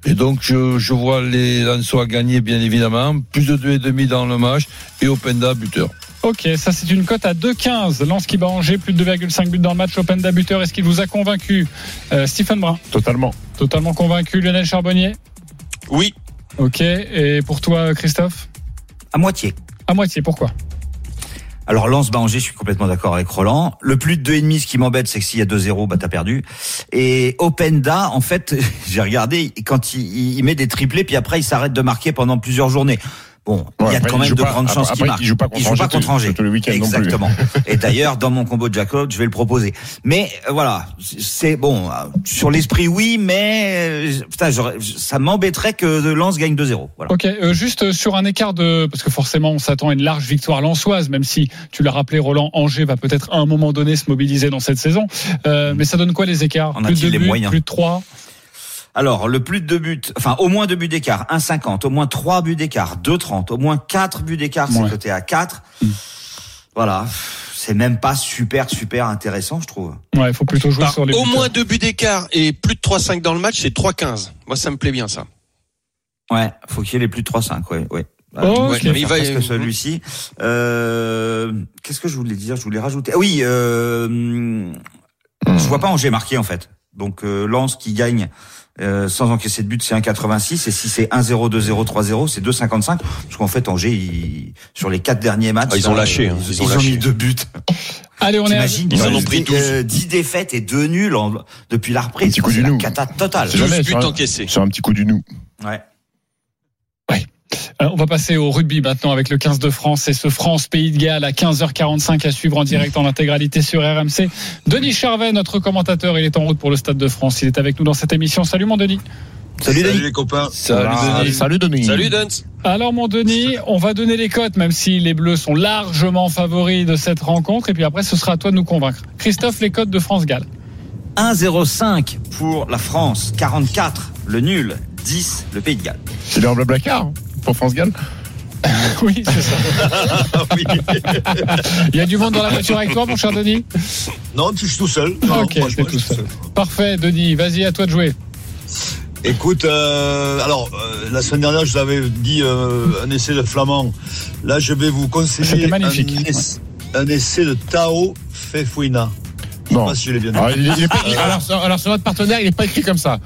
Et donc je, je vois les Lensois gagner bien évidemment, plus de deux et demi dans le match et Openda buteur. Ok, ça c'est une cote à 2,15. Lens qui bat Angers, plus de 2,5 buts dans le match. Open d'abuteur, est-ce qu'il vous a convaincu euh, Stephen Brun? Totalement. Totalement convaincu. Lionel Charbonnier? Oui. Ok, et pour toi, Christophe? À moitié. À moitié, pourquoi? Alors Lens bat Angers, je suis complètement d'accord avec Roland. Le plus de 2,5, ce qui m'embête, c'est que s'il y a 2-0, bah t'as perdu. Et Openda, en fait, j'ai regardé, quand il, il met des triplés, puis après il s'arrête de marquer pendant plusieurs journées. Bon, il y a quand même de pas- grandes chances qu'il marque. il joue pas contre joue Angers pas contre Angers. non plus. Exactement. Et d'ailleurs, dans mon combo de Jacob, je vais le proposer. Mais euh, voilà, c'est bon. euh, Sur l'esprit, oui, mais euh, putain, ça m'embêterait que Lens gagne 2-0. Voilà. Ok, euh, juste sur un écart de parce que forcément on s'attend à une large victoire lançoise, même si tu l'as rappelé, Roland Angers va peut-être à un moment donné se mobiliser dans cette saison. Euh, mais ça donne quoi les écarts? En Plus de les buts, moyens? plus de 3 Alors, le plus de deux buts, enfin, au moins deux buts d'écart, 1,50, au moins trois buts d'écart, 2,30, au moins quatre buts d'écart, c'est Ouais. coté à 4. Voilà. C'est même pas super, super intéressant, je trouve. Ouais, il faut plutôt jouer Par sur les au buteurs. moins deux buts d'écart et plus de 3-5 dans le match, c'est 3-15. Moi, ça me plaît bien, ça. Ouais, faut qu'il y ait les plus de 3-5, ouais, ouais. Oh, vais Mais il va- presque celui-ci. Euh, qu'est-ce que je voulais dire? Je voulais rajouter. Ah Oui, euh, je vois pas Angers marqué, en fait. Donc, euh, Lens qui gagne, euh, sans encaisser de but, c'est 1,86. Et si c'est 1-0, 2-0, 3-0, c'est 2,55. Parce qu'en fait, Angers, ils- sur les quatre derniers matchs. Ah, ils ont lâché, hein. Ils, Ils ont ont lâché. mis deux buts. Allez, on est à... Ils en ont dix- pris 12. euh, 10 défaites et 2 nuls en- depuis la reprise. Un petit coup C'est du la nous. cata totale. C'est jamais 12 buts encaissés. Sur un petit coup du nous. Ouais. Euh, on va passer au rugby maintenant avec le 15 de France et ce France-Pays de Galles à 15h45 à suivre en direct en intégralité sur RMC. Denis Charvet, notre commentateur, il est en route pour le Stade de France. Il est avec nous dans cette émission. Salut mon Denis. Salut, Denis. les copains. Salut, Denis. Salut Denis. Salut, Duns. Alors mon Denis, on va donner les cotes même si les Bleus sont largement favoris de cette rencontre et puis après ce sera à toi de nous convaincre. Christophe, les cotes de France-Galles. 1,05 pour la France, 44 le nul, 10 le Pays de Galles. Il est en blablacar hein, pour France Galles. Oui, c'est ça. Il y a du monde dans la voiture avec toi mon cher Denis? Non, je suis tout seul. Non, Ok, franchement, t'es je tout suis seul. Parfait Denis, vas-y à toi de jouer. Écoute, euh, alors euh, la semaine dernière, je vous avais dit euh, un essai de flamand. Là, je vais vous conseiller un, magnifique. ess- un essai de Tao Fefouina. Non. si bien. Alors, il est- il est pas- alors, sur- alors, sur notre partenaire, il n'est pas écrit comme ça.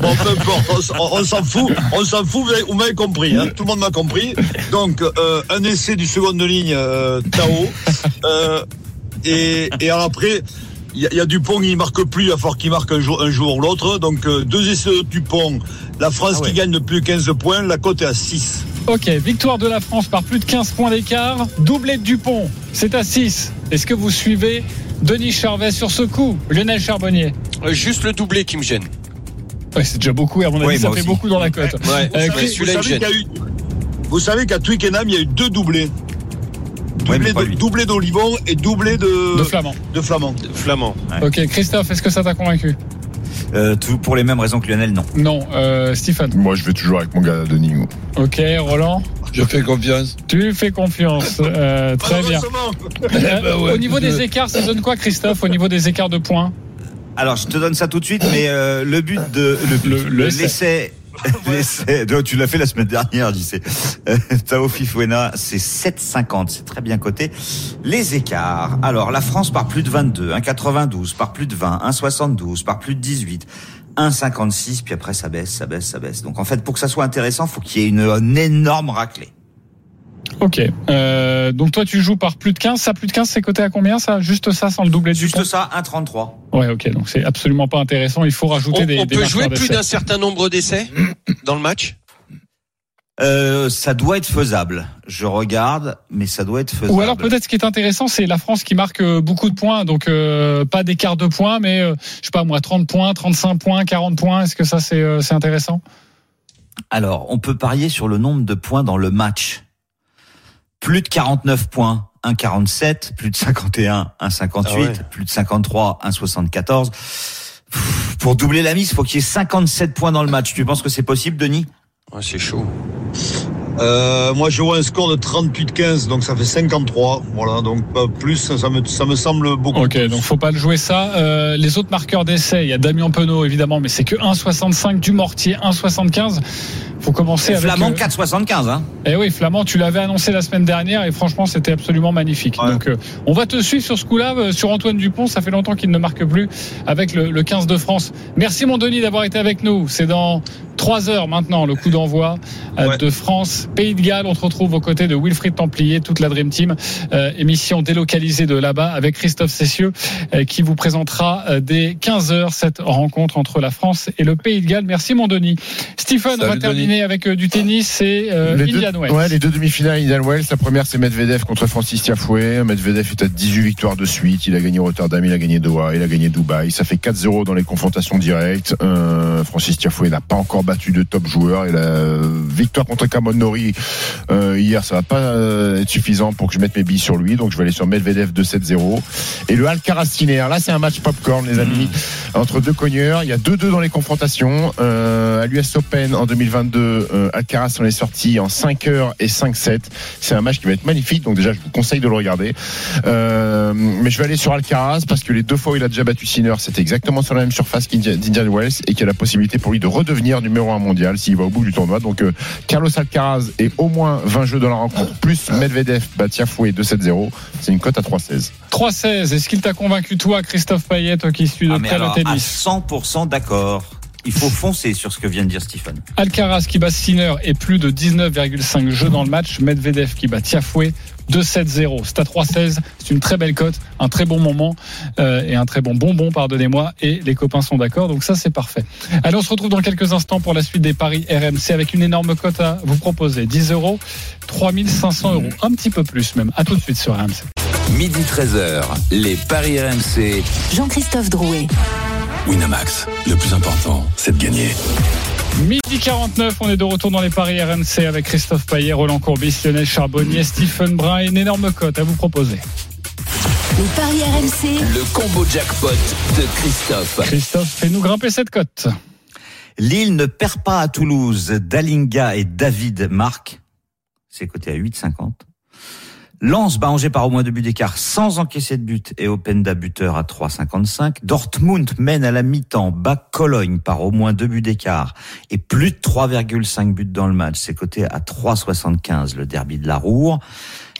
Bon, peu importe, on s- on, on s'en fout, on s'en fout, vous avez- vous m'avez compris, hein, tout le monde m'a compris. Donc, euh, un essai du seconde ligne, euh, Tao. Euh, et, et alors après, il y, a- il y a Dupont qui ne marque plus, il va falloir qu'il marque un jour, un jour ou l'autre. Donc, euh, deux essais de Dupont, la France Ah ouais. qui gagne de plus de 15 points, la cote est à 6. Ok, victoire de la France par plus de 15 points d'écart. Doublé de Dupont, c'est à 6. Est-ce que vous suivez Denis Charvet sur ce coup Lionel Charbonnier Euh, Juste le doublé qui me gêne. Ouais, c'est déjà beaucoup et à mon avis Oui, ça fait aussi. beaucoup dans la cote. Ouais, Euh, vous savez qu'à Twickenham, il y a eu deux doublés. Doublé de- d'Olivon et doublé de, De Flamand. de Flamand. Flamand. Ok, Christophe, est-ce que ça t'a convaincu Euh, tout pour les mêmes raisons que Lionel, non. Non. Euh, Stephen Moi, je vais toujours avec mon gars Denis. Ok, Roland Je fais confiance. Tu fais confiance. Euh, très bien. Euh, ben ouais, au niveau des écarts, ça donne quoi, Christophe, au niveau des écarts de points Alors, je te donne ça tout de suite, mais euh, le but de le, l'essai. tu l'as fait la semaine dernière, j'y sais. Euh, Tao Fifouena, c'est 7,50, c'est très bien coté. Les écarts. Alors, la France par plus de 22, 1,92, par plus de 20, 1,72, par plus de 18, 1,56, puis après ça baisse, ça baisse, ça baisse. Donc en fait, pour que ça soit intéressant, faut qu'il y ait une, une énorme raclée. Ok. Euh, donc toi, tu joues par plus de 15. Ça, plus de 15, c'est coté à combien ça? Juste ça, sans le doubler du Juste pont ça, 1,33. Ouais, ok. Donc c'est absolument pas intéressant. Il faut rajouter On, des, on des peut jouer plus d'un certain nombre d'essais dans le match? Euh, ça doit être faisable. Je regarde, mais ça doit être faisable. Ou alors peut-être ce qui est intéressant, c'est la France qui marque euh, beaucoup de points, donc euh, pas d'écart de points, mais euh, je sais pas moi, 30 points, 35 points, 40 points. Est-ce que ça c'est euh, c'est intéressant? Alors, on peut parier sur le nombre de points dans le match. Plus de 49 points, 1,47. Plus de 51, 1,58. Ah ouais. Plus de 53, 1,74. Pff, Pour doubler la mise, il faut qu'il y ait 57 points dans le match. Tu penses que c'est possible, Denis? Ouais, C'est chaud. Euh, moi, je vois un score de 38-15, donc ça fait 53. Voilà, donc pas plus, ça me, ça me semble beaucoup. Ok, donc faut pas le jouer ça. Euh, les autres marqueurs d'essai, il y a Damien Penaud évidemment, mais c'est que 1,65 du Mortier, 1,75. Faut commencer avec. Flamand, euh, 4,75. Hein. Eh oui, Flamand, tu l'avais annoncé la semaine dernière et franchement, c'était absolument magnifique. Ouais. Donc, euh, on va te suivre sur ce coup-là, euh, sur Antoine Dupont. Ça fait longtemps qu'il ne marque plus avec le, le 15 de France. Merci, mon Denis, d'avoir été avec nous. C'est dans trois heures maintenant le coup d'envoi euh, Ouais. de France, Pays de Galles. On te retrouve aux côtés de Wilfried Templier, toute la Dream Team. Euh, émission délocalisée de là-bas avec Christophe Cessieux euh, qui vous présentera euh, dès 15 heures cette rencontre entre la France et le Pays de Galles. Merci, mon Denis. Stephen, on va terminer terminer avec euh, du tennis, c'est euh, Les deux, Wells. ouais, les deux demi-finales Indian Wells. La première, c'est Medvedev contre Francis Tiafoué. Medvedev est à 18 victoires de suite. Il a gagné Rotterdam, il a gagné Doha, il a gagné Dubaï. Ça fait 4-0 dans les confrontations directes. Euh, Francis Tiafoué n'a pas encore battu de top joueur. Et la victoire contre Kamon Nori euh, hier, ça va pas être suffisant pour que je mette mes billes sur lui. Donc je vais aller sur Medvedev 2-7-0. Et le Alcaraz Sinner. Là, c'est un match popcorn, les amis, entre deux cogneurs. Il y a 2-2 dans les confrontations. Euh, à l'US Open en 2022, euh, Alcaraz s'en est sorti en 5 heures et 5-7. C'est un match qui va être magnifique. Donc déjà, je vous conseille de le regarder. Euh, mais je vais aller sur Alcaraz parce que les deux fois où il a déjà battu Sinner, c'était exactement sur la même surface qu'Indian Wells et qu'il y a la possibilité pour lui de redevenir numéro 1 mondial s'il va au bout du tournoi. Donc euh, Carlos Alcaraz est au moins 20 jeux dans la rencontre, plus Medvedev bat Tiafoe 2-7-0. C'est une cote à 3-16. 3-16. Est-ce qu'il t'a convaincu, toi, Christophe Payet, toi qui suis de Ah, près le alors, à tennis 100% d'accord. Il faut foncer sur ce que vient de dire Stephen. Alcaraz qui bat Sinner et plus de 19,5 jeux dans le match. Medvedev qui bat Tiafoué 2-7-0. C'est à 3-16. C'est une très belle cote, un très bon moment euh, et un très bon bonbon, pardonnez-moi. Et les copains sont d'accord, donc ça c'est parfait. Allez, on se retrouve dans quelques instants pour la suite des paris RMC avec une énorme cote à vous proposer. 10 euros, 3500 euros, un petit peu plus même. À tout de suite sur RMC. Midi 13h, les Paris RMC. Jean-Christophe Drouet. Winamax, le plus important, c'est de gagner. Midi 49, on est de retour dans les paris RMC avec Christophe Payet, Roland Courbis, Lionel Charbonnier, Stephen Brun. Une énorme cote à vous proposer. Les paris RMC. Le combo jackpot de Christophe. Christophe, fais-nous grimper cette cote. Lille ne perd pas à Toulouse. Dalinga et David marquent. C'est coté à 8,50. Lens bat Angers par au moins deux buts d'écart sans encaisser de but et Openda buteur à 3,55. Dortmund mène à la mi-temps, bat Cologne par au moins deux buts d'écart et plus de 3,5 buts dans le match. C'est coté à 3,75 le derby de la Roure.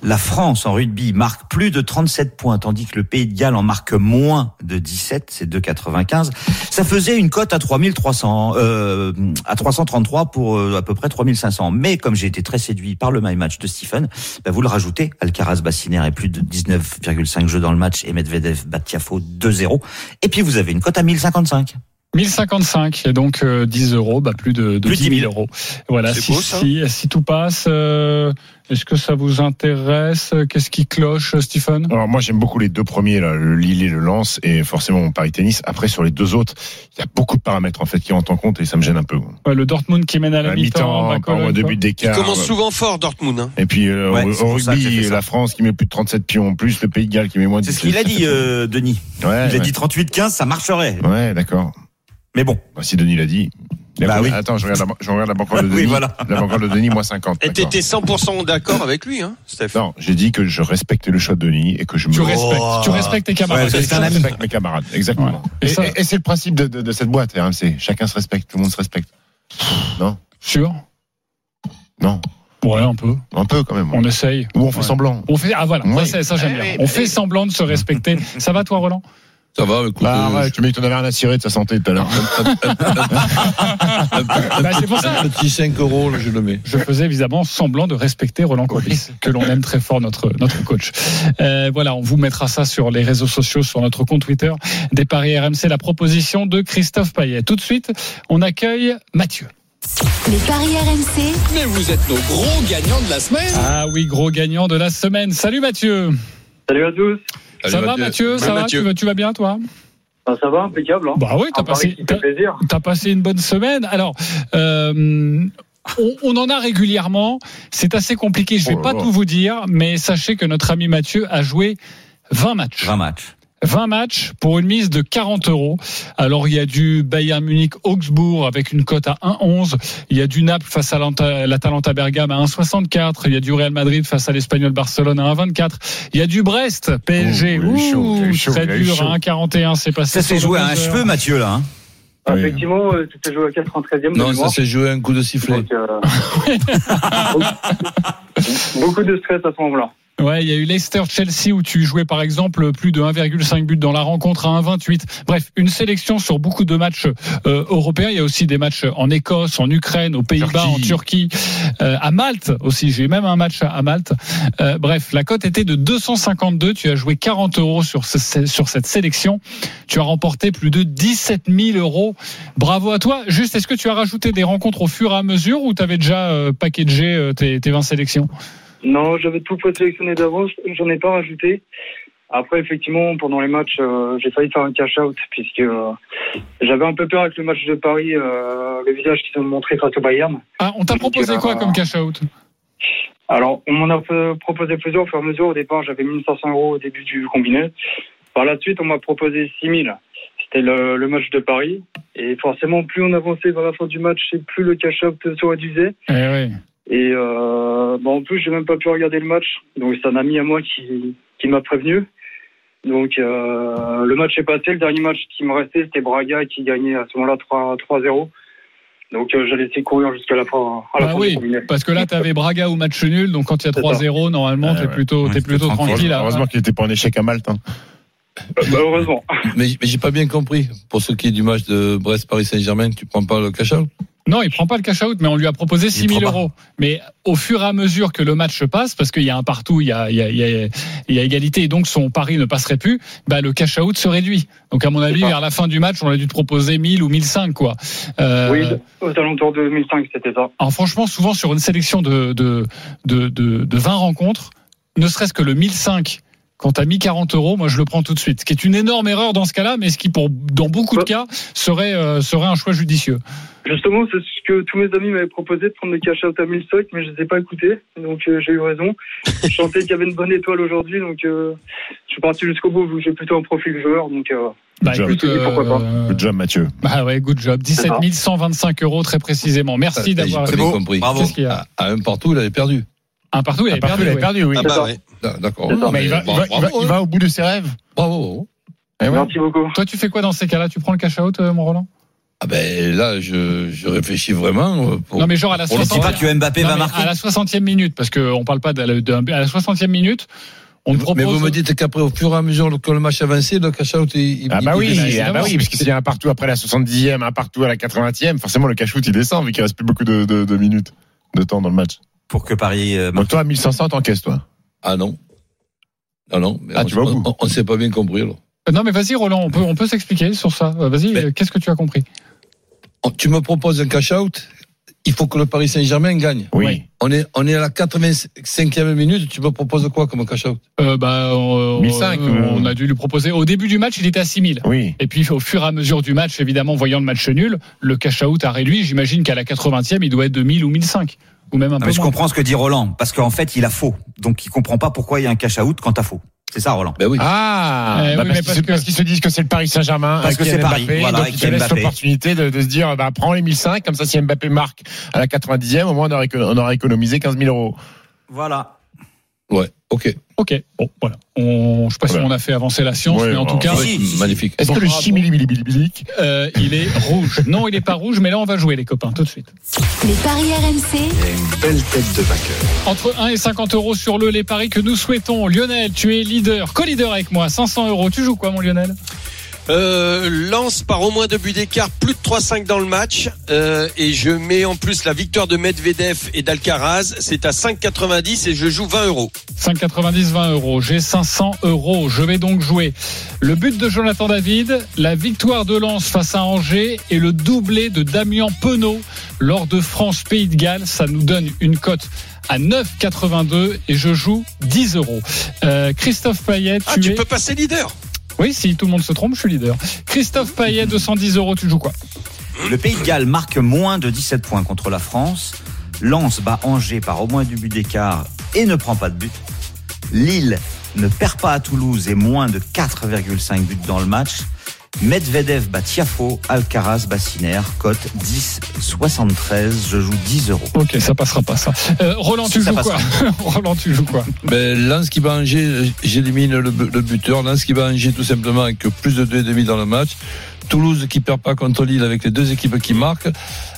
La France en rugby marque plus de 37 points, tandis que le Pays de Galles en marque moins de 17, c'est 2,95. Ça faisait une cote à 3300, euh, à 333 pour euh, à peu près 3500. Mais comme j'ai été très séduit par le my match de Stephen, bah, vous le rajoutez. Alcaraz Bassiner est plus de 19,5 jeux dans le match et Medvedev bat Tiafo 2-0. Et puis vous avez une cote à 1055. 1055 et donc euh, 10 euros, bah plus de, de Plus 10 10 000 000 euros. Voilà, si, beau, si, si tout passe, euh, est-ce que ça vous intéresse? Qu'est-ce qui cloche, Stephen Alors moi j'aime beaucoup les deux premiers là, le Lille et le Lens et forcément mon pari tennis. Après sur les deux autres, il y a beaucoup de paramètres en fait qui rentrent en compte et ça me gêne un peu. Ouais, Le Dortmund qui mène à la, La mi-temps, deux quoi. buts Il d'écart. commence souvent fort, Dortmund. hein. Et puis euh, Ouais, au, rugby, la France qui met plus de 37 pions, plus le Pays de Galles qui met moins de C'est ce 17, qu'il a dit, euh, Denis. Ouais, Il a dit 38-15, ça marcherait. Ouais, d'accord. Mais bon. Bah, si Denis l'a dit. Bah oui. Attends, je regarde la, ban- je regarde la banque de Denis. Oui, voilà. La banque de Denis, moins 50. Et d'accord. t'étais 100% d'accord avec lui, hein, Steph Non, j'ai dit que je respectais le choix de Denis et que je me Tu respectes, tu respectes tes camarades. Ouais, c'est un je ami. respecte mes camarades, exactement. Ouais. Et, Et ça- et- et c'est le principe de, de- de cette boîte, RMC. Chacun se respecte, tout le monde se respecte. Non, Sûr? Non, Ouais, un peu. un peu quand même. On essaye. Ou on fait Ouais. semblant. On fait, ah voilà, ça, ça j'aime bien. On fait semblant de se respecter. Ça va toi, Roland? Ça va, écoute. Bah euh, ouais, tu m'as dit que t'en avais rien à cirer de sa santé tout à l'heure. Bah, C'est pour ça. un petit 5 euros, là, je le mets. Je faisais évidemment semblant de respecter Roland Courbis, que l'on aime très fort notre notre coach. Euh, voilà, on vous mettra ça sur les réseaux sociaux, sur notre compte Twitter des paris RMC, la proposition de Christophe Payet. Tout de suite, on accueille Mathieu. Les paris RMC. Mais vous êtes nos gros gagnants de la semaine. Ah oui, gros gagnant de la semaine. Salut Mathieu. Salut à tous. Ça va Mathieu Ça va Mathieu. tu, vas- tu vas bien toi Ben, ça va, impeccable. Hein. Bah oui, t'as passé, t'as, une bonne semaine. Alors, euh, on, on en a régulièrement. C'est assez compliqué. Je vais Oh pas là. tout vous dire, mais sachez que notre ami Mathieu a joué 20 matchs. 20 matchs. 20 matchs pour une mise de 40 euros. Alors il y a du Bayern Munich Augsbourg avec une cote à 1,11. Il y a du Naples face à l'Anta- l'Atalanta Bergame à 1,64. Il y a du Real Madrid face à l'Espagnol Barcelone à 1,24. Il y a du Brest PSG. Oh, chaud, Ouh, chaud, très dur à 1,41. C'est passé. Ça s'est joué à un 11 heures. cheveu, Mathieu, là. Hein. Oui. Effectivement, euh, c'était joué à 93e de Non, ça s'est joué un coup de sifflet. Donc, euh, beaucoup- beaucoup de stress à ce moment-là. Ouais, il y a eu Leicester-Chelsea où tu jouais par exemple plus de 1,5 but dans la rencontre à 1,28. Bref, une sélection sur beaucoup de matchs euh, européens. Il y a aussi des matchs en Écosse, en Ukraine, aux Pays-Bas, en Turquie, euh, à Malte aussi. J'ai même un match à, à Malte. Euh, bref, la cote était de 252. Tu as joué 40 euros sur, ce- sur cette sélection. Tu as remporté plus de 17 000 euros. Bravo à toi. Juste, est-ce que tu as rajouté des rencontres au fur et à mesure ou tu avais déjà euh, packagé euh, tes, tes 20 sélections? Non, j'avais tout présélectionné d'avance, j'en ai pas rajouté. Après, effectivement, pendant les matchs, euh, j'ai failli faire un cash-out puisque euh, j'avais un peu peur avec le match de Paris, euh, le visage qu'ils ont montré face au Bayern. Ah, on t'a proposé quoi comme cash-out Alors, on m'en a proposé plusieurs au fur et à mesure. Au départ, j'avais 1500 euros au début du combiné. Par la suite, on m'a proposé 6000. C'était le, le match de Paris. Et forcément, plus on avançait vers la fin du match, et plus le cash-out se réduisait. Eh ouais. Et euh, bon, en plus, j'ai même pas pu regarder le match. Donc, c'est un ami à moi qui, qui m'a prévenu. Donc, euh, le match est passé. Le dernier match qui me restait, c'était Braga qui gagnait à ce moment-là 3 3-0. Donc, euh, j'ai laissé courir jusqu'à la fin. À la Ah fin oui, parce que là, tu avais Braga ou match nul, donc quand il y a 3-0, normalement, t'es plutôt, t'es plutôt tranquille. Heureusement qu'il n'était pas en échec à Malte. hein. Bah, heureusement. Mais, mais j'ai pas bien compris. Pour ce qui est du match de Brest-Paris-Saint-Germain, tu prends pas le cash-out Non, il prend pas le cash-out, mais on lui a proposé 6 000 prend pas. euros. Mais au fur et à mesure que le match se passe, parce qu'il y a un partout, il y a, il y a, il y a, il y a égalité, et donc son pari ne passerait plus, bah, le cash-out se réduit. Donc à mon avis, vers la fin du match, on a dû te proposer 1000 ou 1005, quoi. Euh, Oui, aux alentours de 2005, c'était ça. Alors franchement, souvent sur une sélection de, de, de, de, de 20 rencontres, ne serait-ce que le 1005, quand t'as mis 40 euros, moi je le prends tout de suite. Ce qui est une énorme erreur dans ce cas-là, mais ce qui, pour, dans beaucoup de cas, serait, euh, serait un choix judicieux. Justement, c'est ce que tous mes amis m'avaient proposé de prendre le cash-out à 1005, mais je ne les ai pas écoutés. Donc, euh, j'ai eu raison. Je sentais qu'il y avait une bonne étoile aujourd'hui, donc euh, je suis parti jusqu'au bout, vu que j'ai plutôt un profil joueur. Donc, euh, Bah, je me écoute, suis dit, pourquoi pas. Good job, Mathieu. Bah ouais, good job. 17 125 euros très précisément. Merci d'avoir. compris. Y a À un partout, il avait perdu. Un partout, il avait partout, perdu. il avait ouais. perdu, oui. Ah bah ouais. D'accord. Mais il va- il va- il va- il va au bout de ses rêves. Bravo. Eh ouais. Merci beaucoup. Toi, tu fais quoi dans ces cas-là? Tu prends le cash-out, euh, mon Roland? Ah ben là, je, je réfléchis vraiment. euh, Pour, Non, mais genre à la pour le 60e. parti. Non, mais À la 60e minute, parce qu'on parle pas de la, de- à la 60e minute, on propose. Mais vous me dites qu'après, au fur et à mesure que le match avançait, le cash-out, il, il- Ah bah oui, ah bah oui, parce que s'il y a un partout après la 70e, un partout à la 80e, forcément le cash-out il descend vu qu'il reste plus beaucoup de, de- de minutes de temps dans le match. Pour que Paris. euh, Donc toi, à 1500, t'encaisses toi. Ah non. Ah non. mais Ah, on, tu vas au bout. on, on s'est pas bien compris. alors. Euh, Non, mais vas-y, Roland, on peut, on peut s'expliquer sur ça. Euh, Vas-y, euh, qu'est-ce que tu as compris? On- Tu me proposes un cash-out, il faut que le Paris Saint-Germain gagne. Oui. On est, on est à la 85e minute, tu me proposes quoi comme cash-out euh, bah, on, 1005, on- euh. on a dû lui proposer. Au début du match, il était à 6000. Oui. Et puis, au fur et à mesure du match, évidemment, voyant le match nul, le cash-out a réduit. J'imagine qu'à la 80e, il doit être de 1000 ou 1005. Ou même un Non, peu mais je comprends ce que dit Roland, parce qu'en fait, il a faux. Donc, il comprend pas pourquoi il y a un cash-out quand t'as faux. C'est ça, Roland. Ben oui. Ah, Eh bah oui, parce mais qu'ils parce se- que- parce qu'ils se disent que c'est le Paris Saint-Germain, Parce avec que c'est Paris, Mbappé, voilà, donc ils te laissent l'opportunité de, de se dire, bah prends les 1005, comme ça si Mbappé marque à la 90e, au moins on aura, éco- on aura économisé 15 000 euros. Voilà. Ouais, ok. Ok, bon, voilà. On, je sais pas si on a fait avancer la science, Ouais, mais en bon, tout cas, si. Magnifique. Est-ce que le Bravo. chimilibilibilibilic euh, il est rouge. Non, il est pas rouge, mais là, on va jouer, les copains, tout de suite. Les paris RMC, Il a une belle tête de vainqueur. Entre 1 et 50 euros sur le, les paris que nous souhaitons. Lionel, tu es leader, co-leader avec moi, 500 euros. Tu joues quoi, mon Lionel Euh, lance par au moins deux buts d'écart, plus de 3-5 dans le match. Euh, et je mets en plus la victoire de Medvedev et d'Alcaraz. C'est à 5,90 et je joue 20 euros. 5,90, 20 euros. J'ai 500 euros. Je vais donc jouer le but de Jonathan David, la victoire de Lens face à Angers et le doublé de Damien Penaud lors de France-Pays de Galles. Ça nous donne une cote à 9,82 et je joue 10 euros. Euh, Christophe Payet, Ah, tu, tu es... peux passer leader. Oui, si tout le monde se trompe, je suis leader. Christophe Payet, 210 euros, tu joues quoi? Le Pays de Galles marque moins de 17 points contre la France. Lens bat Angers par au moins du but d'écart et ne prend pas de but. Lille ne perd pas à Toulouse et moins de 4,5 buts dans le match. Medvedev bat Tiafo, Alcaraz bat Sinner, cote 10,73. Je joue 10 euros. Ok, ça passera pas ça. Euh, Roland, tu Ça joues quoi Roland, tu joues quoi Ben, Lens qui va Angers, j'élimine le, bu- le buteur. Lens qui va Angers tout simplement avec plus de 2,5 dans le match. Toulouse qui perd pas contre Lille avec les deux équipes qui marquent.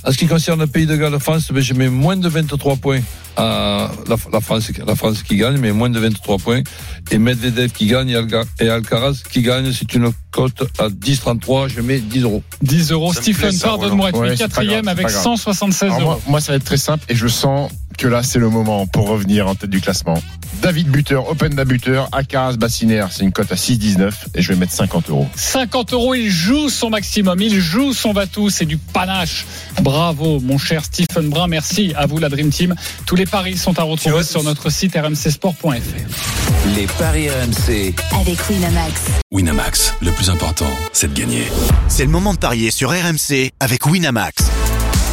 En ce qui concerne le pays de Galles-France, ben, je mets moins de 23 points à la, la, France, la France qui gagne, mais moins de 23 points. Et Medvedev qui gagne et, Alga, et Alcaraz qui gagne, c'est une cote à 10,33. Je mets 10 euros. 10 euros. Stephen, pardonne-moi, tu es quatrième avec 176 euros. Moi, moi, ça va être très simple et je sens que là, c'est le moment pour revenir en tête du classement. David Buteur, Open da Buteur, Alcaraz Bassinaire, c'est une cote à 6,19 et je vais mettre 50 euros. 50 euros, il joue son maximum, il joue son batou, c'est du panache. Bravo, mon cher Stephen Brun, merci à vous la Dream Team. Tous les paris sont à retrouver sur notre site rmcsport.fr. Les paris RMC avec Winamax. Winamax, le plus important, c'est de gagner. C'est le moment de parier sur RMC avec Winamax.